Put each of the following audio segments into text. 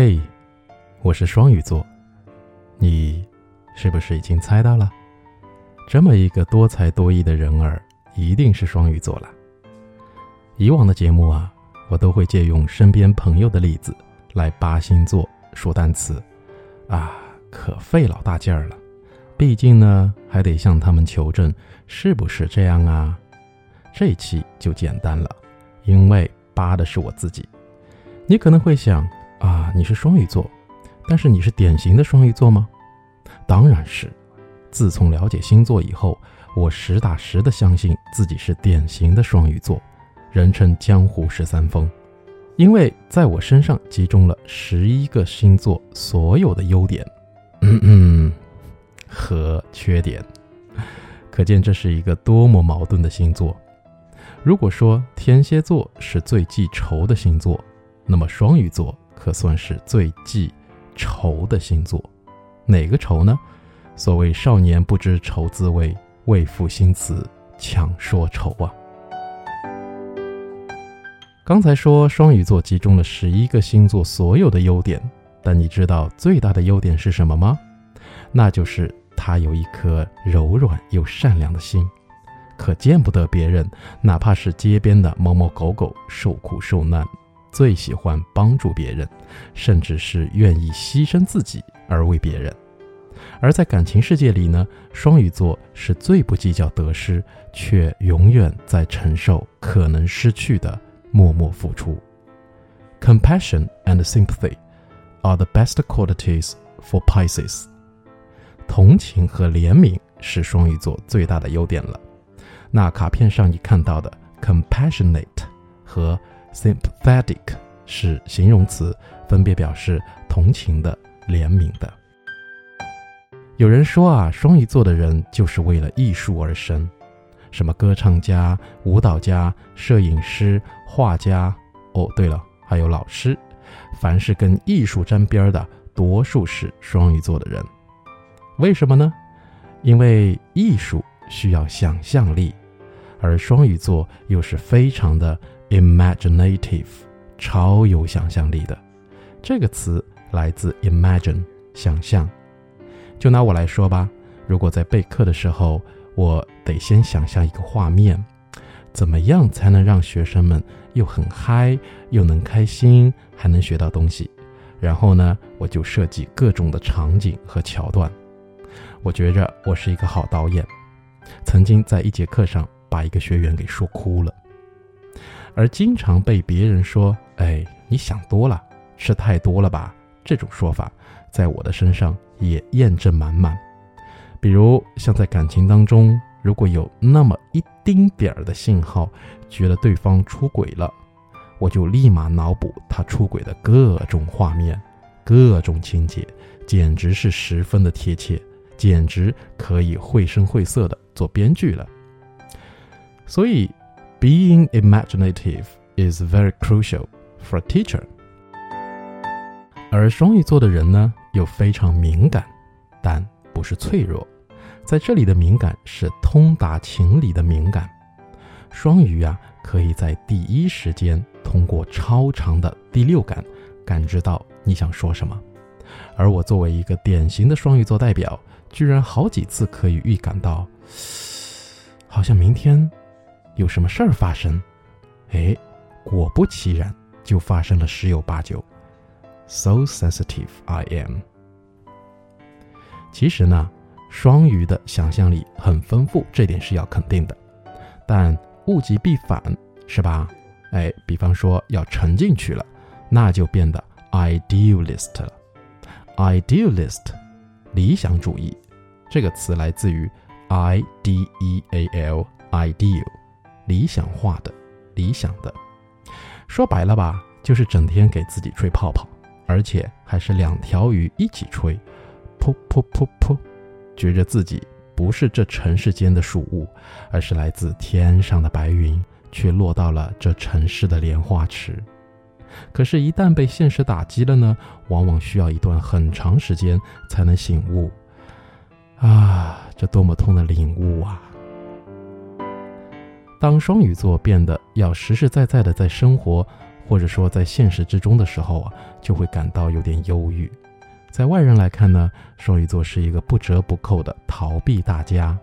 嘿，我是双鱼座，你是不是已经猜到了？这么一个多才多艺的人儿，一定是双鱼座了。以往的节目啊，我都会借用身边朋友的例子来扒星座说单词，啊，可费老大劲儿了。毕竟呢，还得向他们求证是不是这样啊。这期就简单了，因为扒的是我自己。你可能会想。啊，你是双鱼座，但是你是典型的双鱼座吗？当然是。自从了解星座以后，我实打实的相信自己是典型的双鱼座，人称江湖十三峰，因为在我身上集中了十一个星座所有的优点，嗯嗯，和缺点，可见这是一个多么矛盾的星座。如果说天蝎座是最记仇的星座，那么双鱼座。可算是最记仇的星座，哪个仇呢？所谓少年不知愁滋味，为赋新词强说愁啊。刚才说双鱼座集中了十一个星座所有的优点，但你知道最大的优点是什么吗？那就是他有一颗柔软又善良的心，可见不得别人，哪怕是街边的猫猫狗狗受苦受难。最喜欢帮助别人，甚至是愿意牺牲自己而为别人。而在感情世界里呢，双鱼座是最不计较得失，却永远在承受可能失去的默默付出。Compassion and sympathy are the best qualities for Pisces。同情和怜悯是双鱼座最大的优点了。那卡片上你看到的 compassionate 和 Sympathetic 是形容词，分别表示同情的、怜悯的。有人说啊，双鱼座的人就是为了艺术而生，什么歌唱家、舞蹈家、摄影师、画家。哦，对了，还有老师。凡是跟艺术沾边的，多数是双鱼座的人。为什么呢？因为艺术需要想象力，而双鱼座又是非常的。Imaginative，超有想象力的，这个词来自 imagine，想象。就拿我来说吧，如果在备课的时候，我得先想象一个画面，怎么样才能让学生们又很嗨，又能开心，还能学到东西？然后呢，我就设计各种的场景和桥段。我觉着我是一个好导演，曾经在一节课上把一个学员给说哭了。而经常被别人说：“哎，你想多了，吃太多了吧？”这种说法，在我的身上也验证满满。比如，像在感情当中，如果有那么一丁点儿的信号，觉得对方出轨了，我就立马脑补他出轨的各种画面、各种情节，简直是十分的贴切，简直可以绘声绘色的做编剧了。所以。Being imaginative is very crucial for a teacher。而双鱼座的人呢，又非常敏感，但不是脆弱。在这里的敏感是通达情理的敏感。双鱼啊，可以在第一时间通过超长的第六感感知到你想说什么。而我作为一个典型的双鱼座代表，居然好几次可以预感到，好像明天。有什么事儿发生？哎，果不其然，就发生了十有八九。So sensitive I am。其实呢，双鱼的想象力很丰富，这点是要肯定的。但物极必反，是吧？哎，比方说要沉进去了，那就变得 idealist 了。idealist，理想主义，这个词来自于 I D E A L，ideal。理想化的，理想的，说白了吧，就是整天给自己吹泡泡，而且还是两条鱼一起吹，噗噗噗噗，觉着自己不是这尘世间的属物，而是来自天上的白云，却落到了这尘世的莲花池。可是，一旦被现实打击了呢，往往需要一段很长时间才能醒悟。啊，这多么痛的领悟啊！当双鱼座变得要实实在在的在生活，或者说在现实之中的时候啊，就会感到有点忧郁。在外人来看呢，双鱼座是一个不折不扣的逃避大家。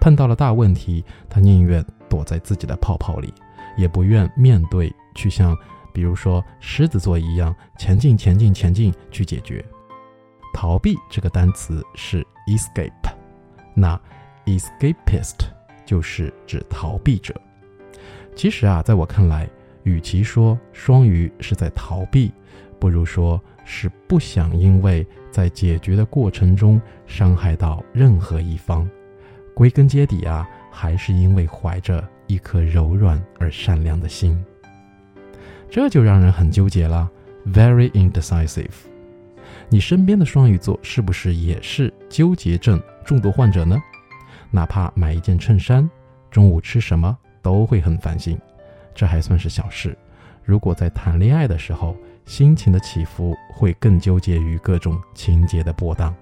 碰到了大问题，他宁愿躲在自己的泡泡里，也不愿面对，去像比如说狮子座一样前进、前进、前进去解决。逃避这个单词是 escape，那 escapist 就是指逃避者。其实啊，在我看来，与其说双鱼是在逃避，不如说是不想因为在解决的过程中伤害到任何一方。归根结底啊，还是因为怀着一颗柔软而善良的心。这就让人很纠结了，very indecisive。你身边的双鱼座是不是也是纠结症重度患者呢？哪怕买一件衬衫，中午吃什么都会很烦心。这还算是小事，如果在谈恋爱的时候，心情的起伏会更纠结于各种情节的波荡。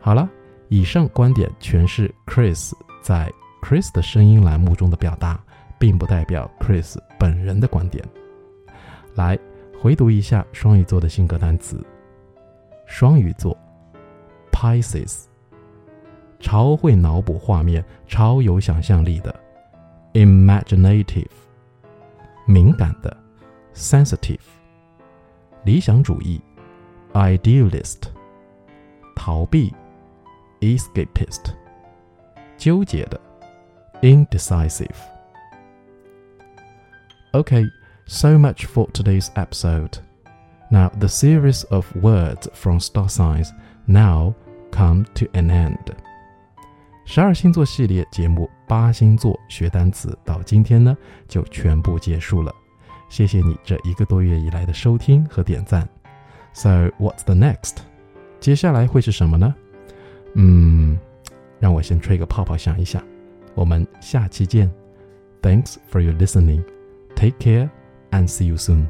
好了。以上观点全是 Chris 在 Chris 的声音栏目中的表达，并不代表 Chris 本人的观点。来回读一下双鱼座的性格单词：双鱼座，Pisces，超会脑补画面，超有想象力的；imaginative，敏感的；sensitive，理想主义；idealist，逃避。escapist，纠结的，indecisive. Okay, so much for today's episode. Now, the series of words from star signs now come to an end. 十二星座系列节目八星座学单词到今天呢就全部结束了。谢谢你这一个多月以来的收听和点赞。So what's the next？接下来会是什么呢？嗯，让我先吹个泡泡想一想。我们下期见。Thanks for your listening. Take care and see you soon.